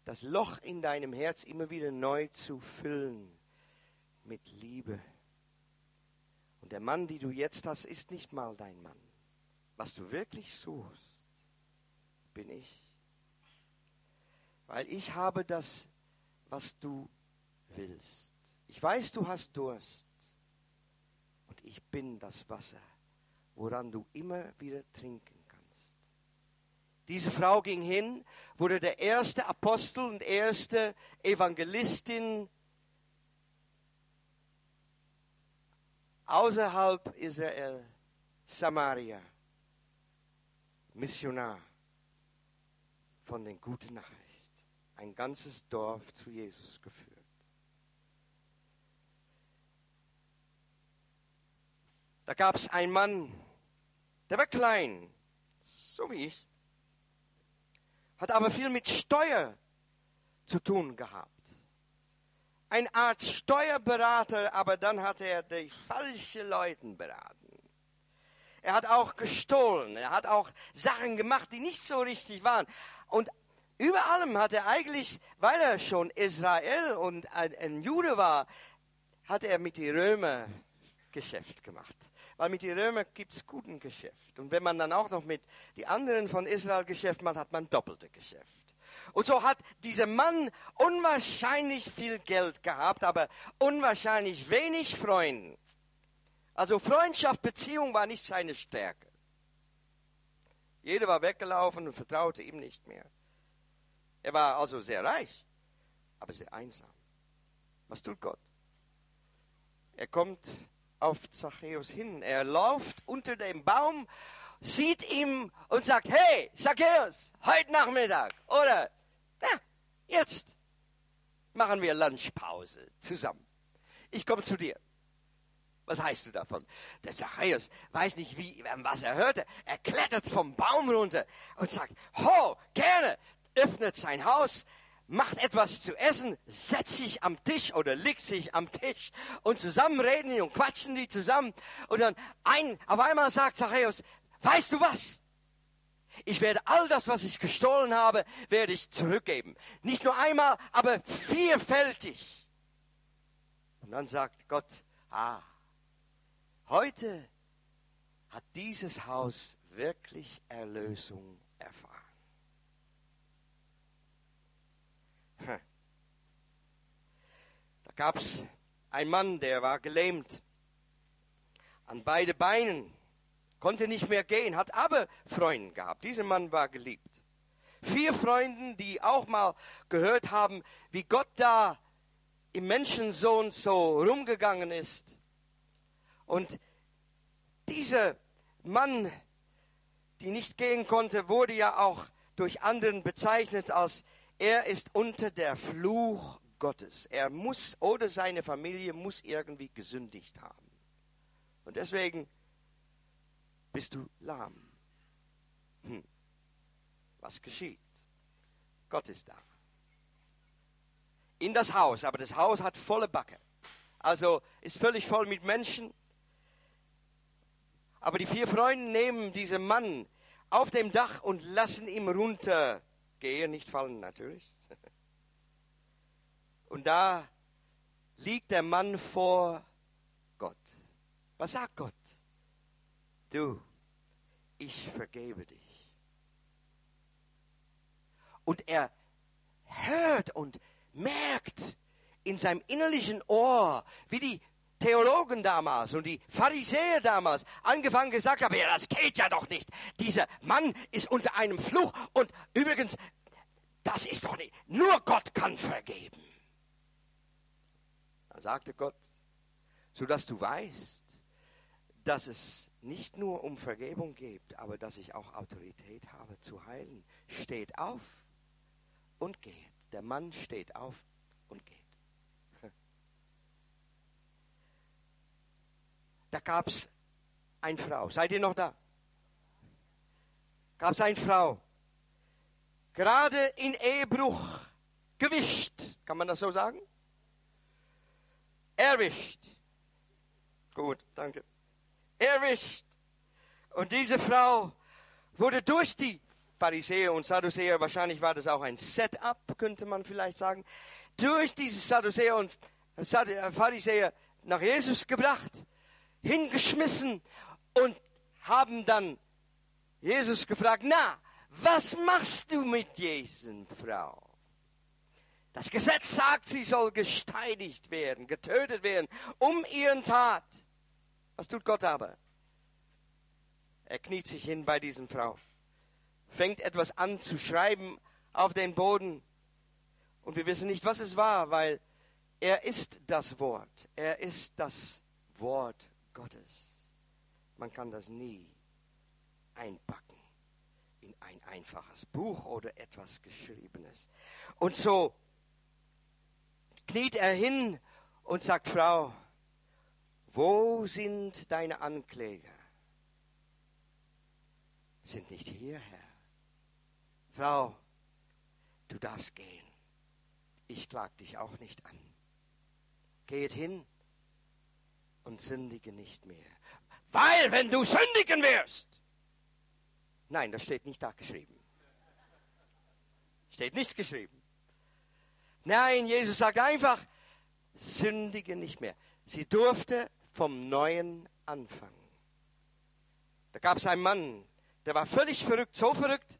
das Loch in deinem Herz immer wieder neu zu füllen mit Liebe. Und der Mann, den du jetzt hast, ist nicht mal dein Mann. Was du wirklich suchst, bin ich. Weil ich habe das, was du willst. Ich weiß, du hast Durst. Und ich bin das Wasser, woran du immer wieder trinken kannst. Diese Frau ging hin, wurde der erste Apostel und erste Evangelistin außerhalb Israel, Samaria, Missionar von den guten Nachrichten. Ein ganzes Dorf zu Jesus geführt. Da gab es einen Mann, der war klein, so wie ich, hat aber viel mit Steuer zu tun gehabt. Eine Art Steuerberater, aber dann hat er die falschen Leute beraten. Er hat auch gestohlen, er hat auch Sachen gemacht, die nicht so richtig waren. Und über allem hat er eigentlich, weil er schon Israel und ein, ein Jude war, hat er mit den Römern Geschäft gemacht. Weil mit den Römern gibt es guten Geschäft. Und wenn man dann auch noch mit den anderen von Israel Geschäft macht, hat man doppelte Geschäft. Und so hat dieser Mann unwahrscheinlich viel Geld gehabt, aber unwahrscheinlich wenig Freunde. Also Freundschaft, Beziehung war nicht seine Stärke. Jeder war weggelaufen und vertraute ihm nicht mehr. Er war also sehr reich, aber sehr einsam. Was tut Gott? Er kommt auf Zachäus hin. Er läuft unter dem Baum, sieht ihn und sagt, hey, Zachäus, heute Nachmittag oder na, jetzt machen wir Lunchpause zusammen. Ich komme zu dir. Was heißt du davon? Der Zachäus weiß nicht, wie, was er hörte. Er klettert vom Baum runter und sagt, ho, gerne, öffnet sein Haus, macht etwas zu essen, setzt sich am Tisch oder liegt sich am Tisch und zusammen reden die und quatschen die zusammen. Und dann ein, auf einmal sagt Zachäus, weißt du was? Ich werde all das, was ich gestohlen habe, werde ich zurückgeben. Nicht nur einmal, aber vielfältig. Und dann sagt Gott, ah, heute hat dieses Haus wirklich Erlösung erfahren. Da gab es einen Mann, der war gelähmt an beide Beinen, konnte nicht mehr gehen, hat aber Freunde gehabt. Dieser Mann war geliebt. Vier Freunde, die auch mal gehört haben, wie Gott da im Menschensohn so rumgegangen ist. Und dieser Mann, die nicht gehen konnte, wurde ja auch durch anderen bezeichnet als er ist unter der Fluch Gottes. Er muss oder seine Familie muss irgendwie gesündigt haben. Und deswegen bist du lahm. Hm. Was geschieht? Gott ist da. In das Haus, aber das Haus hat volle Backe. Also ist völlig voll mit Menschen. Aber die vier Freunde nehmen diesen Mann auf dem Dach und lassen ihn runter Gehe nicht fallen natürlich. [LAUGHS] Und da liegt der Mann vor Gott. Was sagt Gott? Du, ich vergebe dich. Und er hört und merkt in seinem innerlichen Ohr, wie die Theologen damals und die Pharisäer damals angefangen gesagt haben, ja, das geht ja doch nicht. Dieser Mann ist unter einem Fluch und übrigens, das ist doch nicht, nur Gott kann vergeben. Da sagte Gott, sodass du weißt, dass es nicht nur um Vergebung geht, aber dass ich auch Autorität habe zu heilen. Steht auf und geht. Der Mann steht auf und geht. Da gab es eine Frau. Seid ihr noch da? Gab es eine Frau. Gerade in Ehebruch gewischt. Kann man das so sagen? Erwischt. Gut, danke. Erwischt. Und diese Frau wurde durch die Pharisäer und Sadduzäer, wahrscheinlich war das auch ein Setup, könnte man vielleicht sagen, durch diese Sadduzäer und Pharisäer nach Jesus gebracht hingeschmissen und haben dann Jesus gefragt, na, was machst du mit diesen Frau? Das Gesetz sagt, sie soll gesteinigt werden, getötet werden, um ihren Tat. Was tut Gott aber? Er kniet sich hin bei diesen Frau, fängt etwas an zu schreiben auf den Boden. Und wir wissen nicht, was es war, weil er ist das Wort. Er ist das Wort Gottes. Man kann das nie einpacken in ein einfaches Buch oder etwas Geschriebenes. Und so kniet er hin und sagt, Frau, wo sind deine Ankläger? Sind nicht hier, Herr. Frau, du darfst gehen. Ich klag dich auch nicht an. Geht hin und sündige nicht mehr. Weil, wenn du sündigen wirst. Nein, das steht nicht da geschrieben. Steht nichts geschrieben. Nein, Jesus sagt einfach, sündige nicht mehr. Sie durfte vom Neuen anfangen. Da gab es einen Mann, der war völlig verrückt, so verrückt,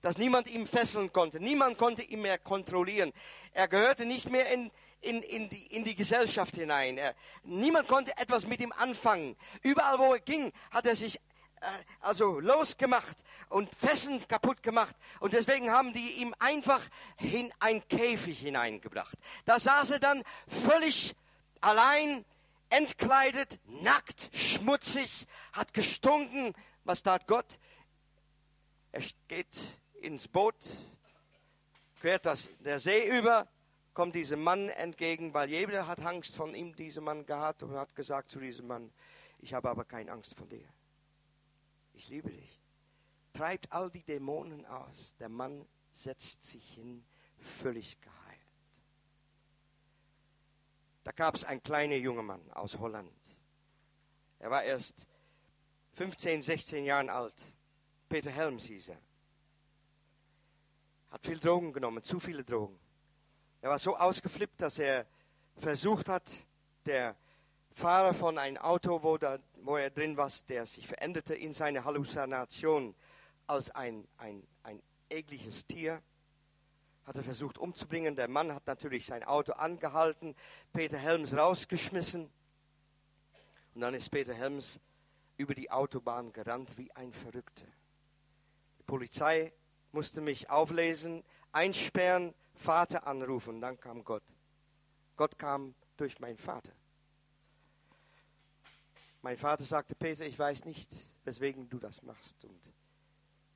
dass niemand ihn fesseln konnte. Niemand konnte ihn mehr kontrollieren. Er gehörte nicht mehr in, in, in, die, in die Gesellschaft hinein. Niemand konnte etwas mit ihm anfangen. Überall, wo er ging, hat er sich äh, also losgemacht und Fesseln kaputt gemacht. Und deswegen haben die ihm einfach in ein Käfig hineingebracht. Da saß er dann völlig allein, entkleidet, nackt, schmutzig, hat gestunken. Was tat Gott? Er geht ins Boot, quert das, der See über, kommt diesem Mann entgegen, weil jeder hat Angst von ihm, diesem Mann gehabt und hat gesagt zu diesem Mann, ich habe aber keine Angst von dir ich liebe dich. Treibt all die Dämonen aus. Der Mann setzt sich hin, völlig geheilt. Da gab es einen kleinen junger Mann aus Holland. Er war erst 15, 16 Jahre alt. Peter Helms hieß er. Hat viel Drogen genommen, zu viele Drogen. Er war so ausgeflippt, dass er versucht hat, der Fahrer von einem Auto, wo, da, wo er drin war, der sich veränderte in seine Halluzination als ein, ein, ein ekliges Tier, hat er versucht umzubringen. Der Mann hat natürlich sein Auto angehalten, Peter Helms rausgeschmissen. Und dann ist Peter Helms über die Autobahn gerannt wie ein Verrückter. Die Polizei musste mich auflesen, einsperren, Vater anrufen. Dann kam Gott. Gott kam durch meinen Vater. Mein Vater sagte, Peter, ich weiß nicht, weswegen du das machst und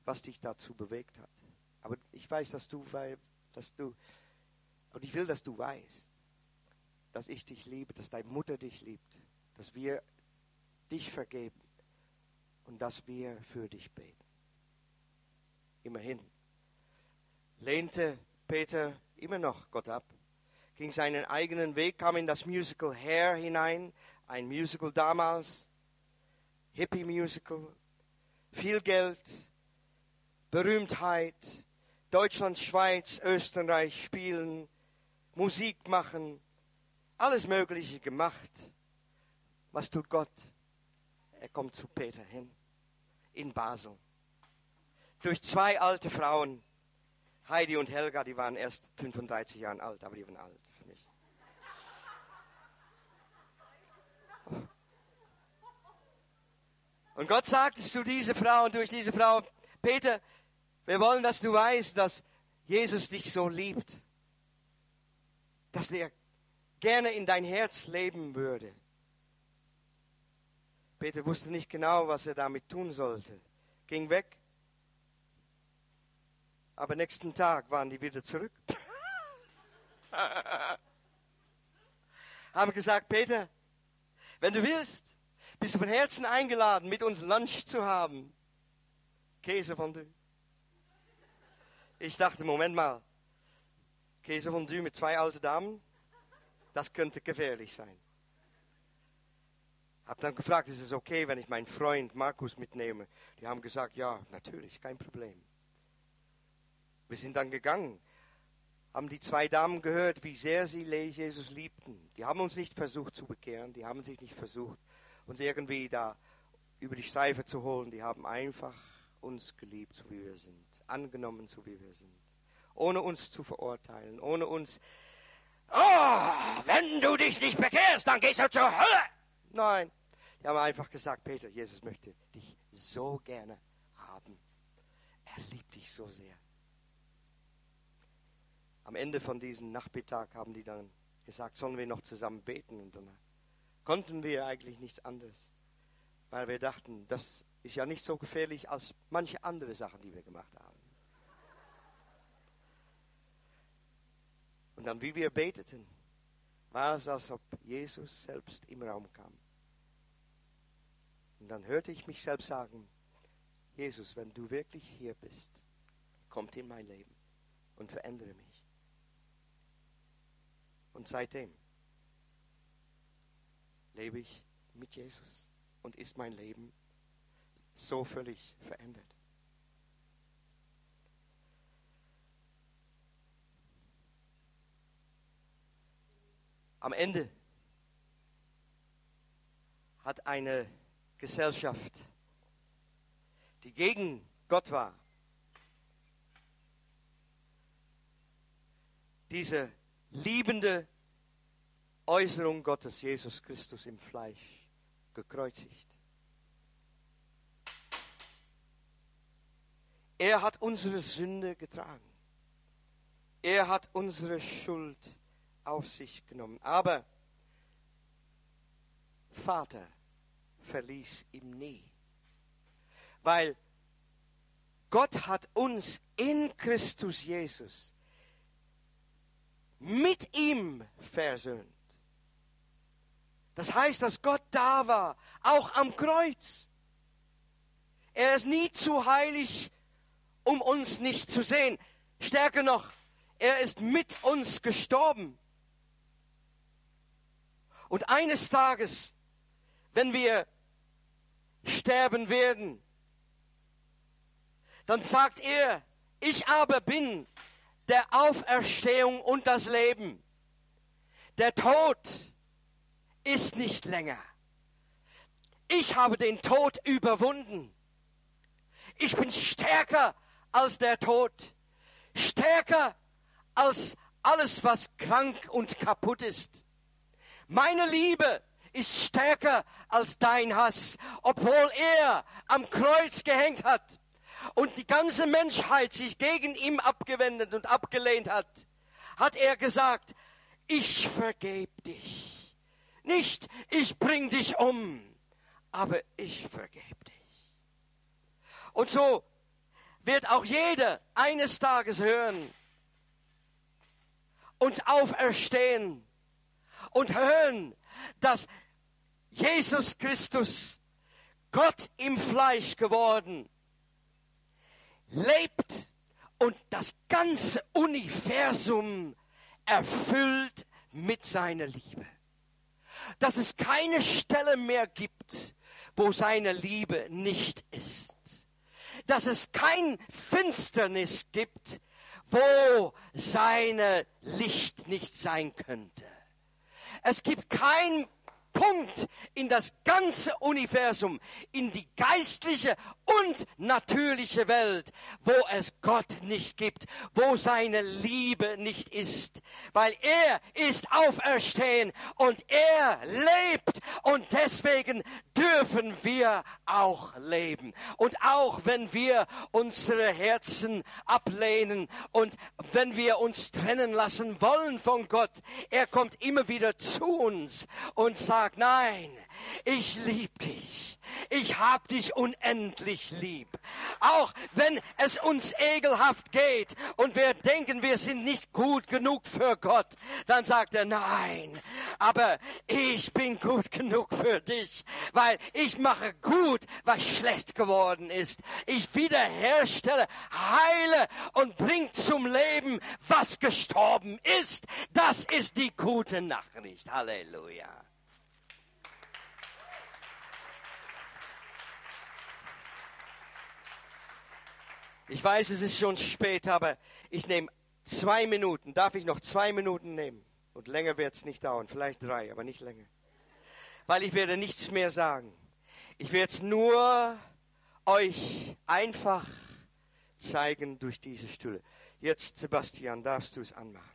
was dich dazu bewegt hat. Aber ich weiß, dass du, weil, dass du, und ich will, dass du weißt, dass ich dich liebe, dass deine Mutter dich liebt, dass wir dich vergeben und dass wir für dich beten. Immerhin lehnte Peter immer noch Gott ab, ging seinen eigenen Weg, kam in das Musical Hair hinein, ein Musical damals, Hippie-Musical, viel Geld, Berühmtheit, Deutschland, Schweiz, Österreich spielen, Musik machen, alles Mögliche gemacht. Was tut Gott? Er kommt zu Peter hin, in Basel. Durch zwei alte Frauen, Heidi und Helga, die waren erst 35 Jahre alt, aber die waren alt. Und Gott sagt zu dieser Frau und durch diese Frau, Peter, wir wollen, dass du weißt, dass Jesus dich so liebt, dass er gerne in dein Herz leben würde. Peter wusste nicht genau, was er damit tun sollte. Ging weg. Aber nächsten Tag waren die wieder zurück. [LAUGHS] Haben gesagt, Peter, wenn du willst, bist du von Herzen eingeladen, mit uns Lunch zu haben. Käsefondue. Ich dachte, Moment mal, Käsefondue mit zwei alten Damen, das könnte gefährlich sein. Hab dann gefragt, ist es okay, wenn ich meinen Freund Markus mitnehme? Die haben gesagt, ja, natürlich, kein Problem. Wir sind dann gegangen, haben die zwei Damen gehört, wie sehr sie Jesus liebten. Die haben uns nicht versucht zu bekehren, die haben sich nicht versucht, uns irgendwie da über die Streife zu holen. Die haben einfach uns geliebt, so wie wir sind, angenommen, so wie wir sind, ohne uns zu verurteilen, ohne uns, oh, wenn du dich nicht bekehrst, dann gehst du zur Hölle. Nein, die haben einfach gesagt, Peter, Jesus möchte dich so gerne haben. Er liebt dich so sehr. Am Ende von diesem Nachmittag haben die dann gesagt, sollen wir noch zusammen beten? Und dann konnten wir eigentlich nichts anderes, weil wir dachten, das ist ja nicht so gefährlich als manche andere Sachen, die wir gemacht haben. Und dann, wie wir beteten, war es, als ob Jesus selbst im Raum kam. Und dann hörte ich mich selbst sagen, Jesus, wenn du wirklich hier bist, kommt in mein Leben und verändere mich. Und seitdem lebe ich mit Jesus und ist mein Leben so völlig verändert. Am Ende hat eine Gesellschaft, die gegen Gott war, diese liebende Äußerung Gottes, Jesus Christus im Fleisch, gekreuzigt. Er hat unsere Sünde getragen. Er hat unsere Schuld auf sich genommen. Aber Vater verließ ihm nie. Weil Gott hat uns in Christus Jesus mit ihm versöhnt. Das heißt, dass Gott da war, auch am Kreuz. Er ist nie zu heilig, um uns nicht zu sehen. Stärker noch, er ist mit uns gestorben. Und eines Tages, wenn wir sterben werden, dann sagt er, ich aber bin der Auferstehung und das Leben. Der Tod ist nicht länger. Ich habe den Tod überwunden. Ich bin stärker als der Tod, stärker als alles, was krank und kaputt ist. Meine Liebe ist stärker als dein Hass, obwohl er am Kreuz gehängt hat und die ganze Menschheit sich gegen ihn abgewendet und abgelehnt hat, hat er gesagt, ich vergebe dich. Nicht, ich bring dich um, aber ich vergebe dich. Und so wird auch jeder eines Tages hören und auferstehen und hören, dass Jesus Christus, Gott im Fleisch geworden, lebt und das ganze Universum erfüllt mit seiner Liebe. Dass es keine Stelle mehr gibt, wo seine Liebe nicht ist. Dass es kein Finsternis gibt, wo seine Licht nicht sein könnte. Es gibt kein Punkt in das ganze Universum, in die geistliche und natürliche Welt, wo es Gott nicht gibt, wo seine Liebe nicht ist, weil er ist auferstehen und er lebt und deswegen dürfen wir auch leben. Und auch wenn wir unsere Herzen ablehnen und wenn wir uns trennen lassen wollen von Gott, er kommt immer wieder zu uns und sagt, nein, ich liebe dich. Ich hab dich unendlich lieb. Auch wenn es uns ekelhaft geht und wir denken, wir sind nicht gut genug für Gott, dann sagt er, nein, aber ich bin gut genug für dich, weil ich mache gut, was schlecht geworden ist. Ich wiederherstelle, heile und bring zum Leben, was gestorben ist. Das ist die gute Nachricht. Halleluja. Ich weiß, es ist schon spät, aber ich nehme zwei Minuten. Darf ich noch zwei Minuten nehmen? Und länger wird es nicht dauern, vielleicht drei, aber nicht länger. Weil ich werde nichts mehr sagen. Ich werde es nur euch einfach zeigen durch diese Stühle. Jetzt, Sebastian, darfst du es anmachen.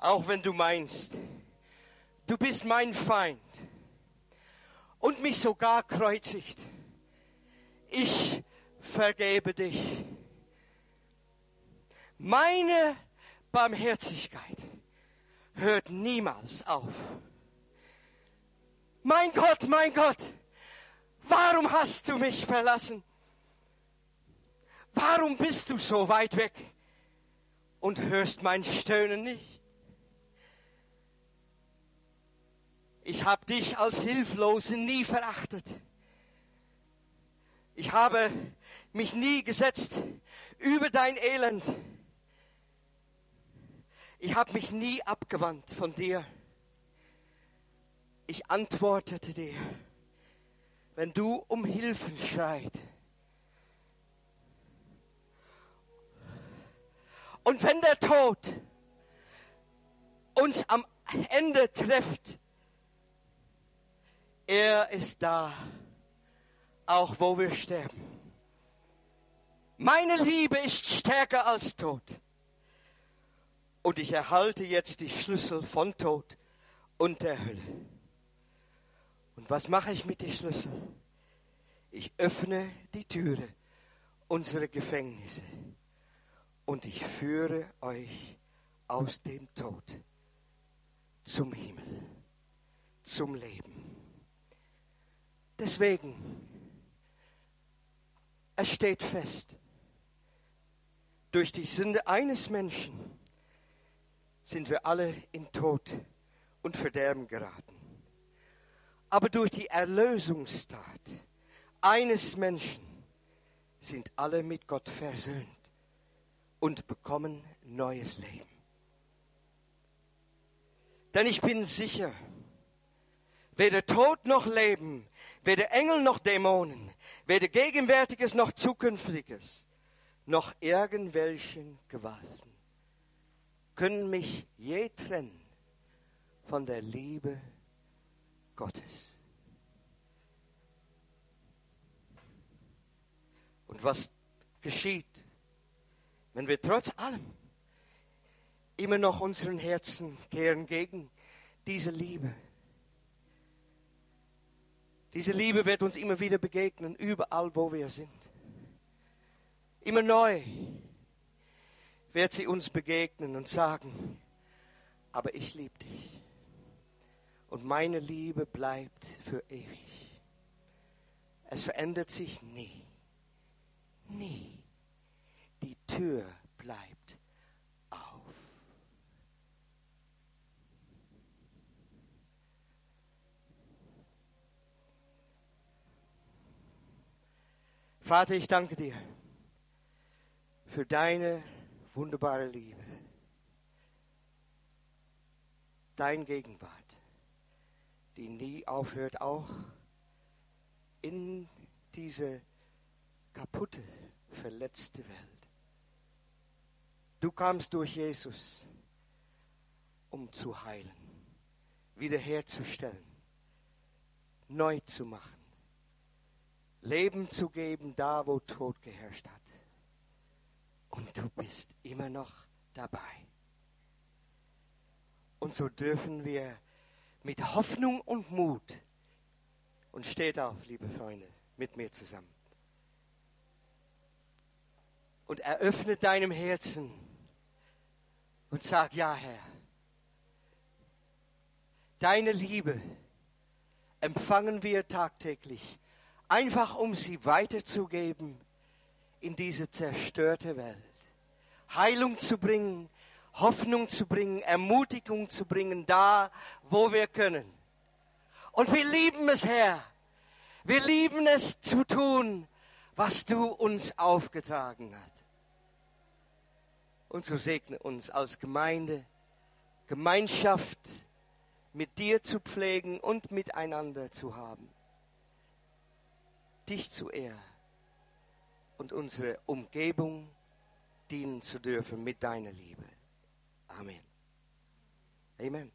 Auch wenn du meinst, du bist mein Feind und mich sogar kreuzigt. Ich vergebe dich. Meine Barmherzigkeit hört niemals auf. Mein Gott, mein Gott, warum hast du mich verlassen? Warum bist du so weit weg und hörst mein Stöhnen nicht? Ich habe dich als Hilflose nie verachtet. Ich habe mich nie gesetzt über dein Elend. Ich habe mich nie abgewandt von dir. Ich antwortete dir, wenn du um Hilfen schreit. Und wenn der Tod uns am Ende trifft, er ist da, auch wo wir sterben. Meine Liebe ist stärker als Tod. Und ich erhalte jetzt die Schlüssel von Tod und der Hölle. Und was mache ich mit den Schlüsseln? Ich öffne die Türe unserer Gefängnisse und ich führe euch aus dem Tod zum Himmel, zum Leben. Deswegen, es steht fest, durch die Sünde eines Menschen sind wir alle in Tod und Verderben geraten. Aber durch die Erlösungstat eines Menschen sind alle mit Gott versöhnt und bekommen neues Leben. Denn ich bin sicher, weder Tod noch Leben, weder Engel noch Dämonen, weder Gegenwärtiges noch Zukünftiges, noch irgendwelchen Gewalten können mich je trennen von der Liebe Gottes. Und was geschieht, wenn wir trotz allem immer noch unseren Herzen kehren gegen diese Liebe? Diese Liebe wird uns immer wieder begegnen, überall, wo wir sind. Immer neu wird sie uns begegnen und sagen, aber ich liebe dich. Und meine Liebe bleibt für ewig. Es verändert sich nie. Nie. Die Tür bleibt auf. Vater, ich danke dir für deine wunderbare Liebe, dein Gegenwart, die nie aufhört, auch in diese kaputte, verletzte Welt. Du kamst durch Jesus, um zu heilen, wiederherzustellen, neu zu machen, Leben zu geben, da wo Tod geherrscht hat. Und du bist immer noch dabei. Und so dürfen wir mit Hoffnung und Mut, und steht auf, liebe Freunde, mit mir zusammen, und eröffne deinem Herzen und sag, ja Herr, deine Liebe empfangen wir tagtäglich, einfach um sie weiterzugeben in diese zerstörte Welt. Heilung zu bringen, Hoffnung zu bringen, Ermutigung zu bringen, da, wo wir können. Und wir lieben es, Herr. Wir lieben es zu tun, was du uns aufgetragen hast. Und so segne uns als Gemeinde, Gemeinschaft mit dir zu pflegen und miteinander zu haben. Dich zu ehren und unsere Umgebung dienen zu dürfen mit deiner Liebe. Amen. Amen.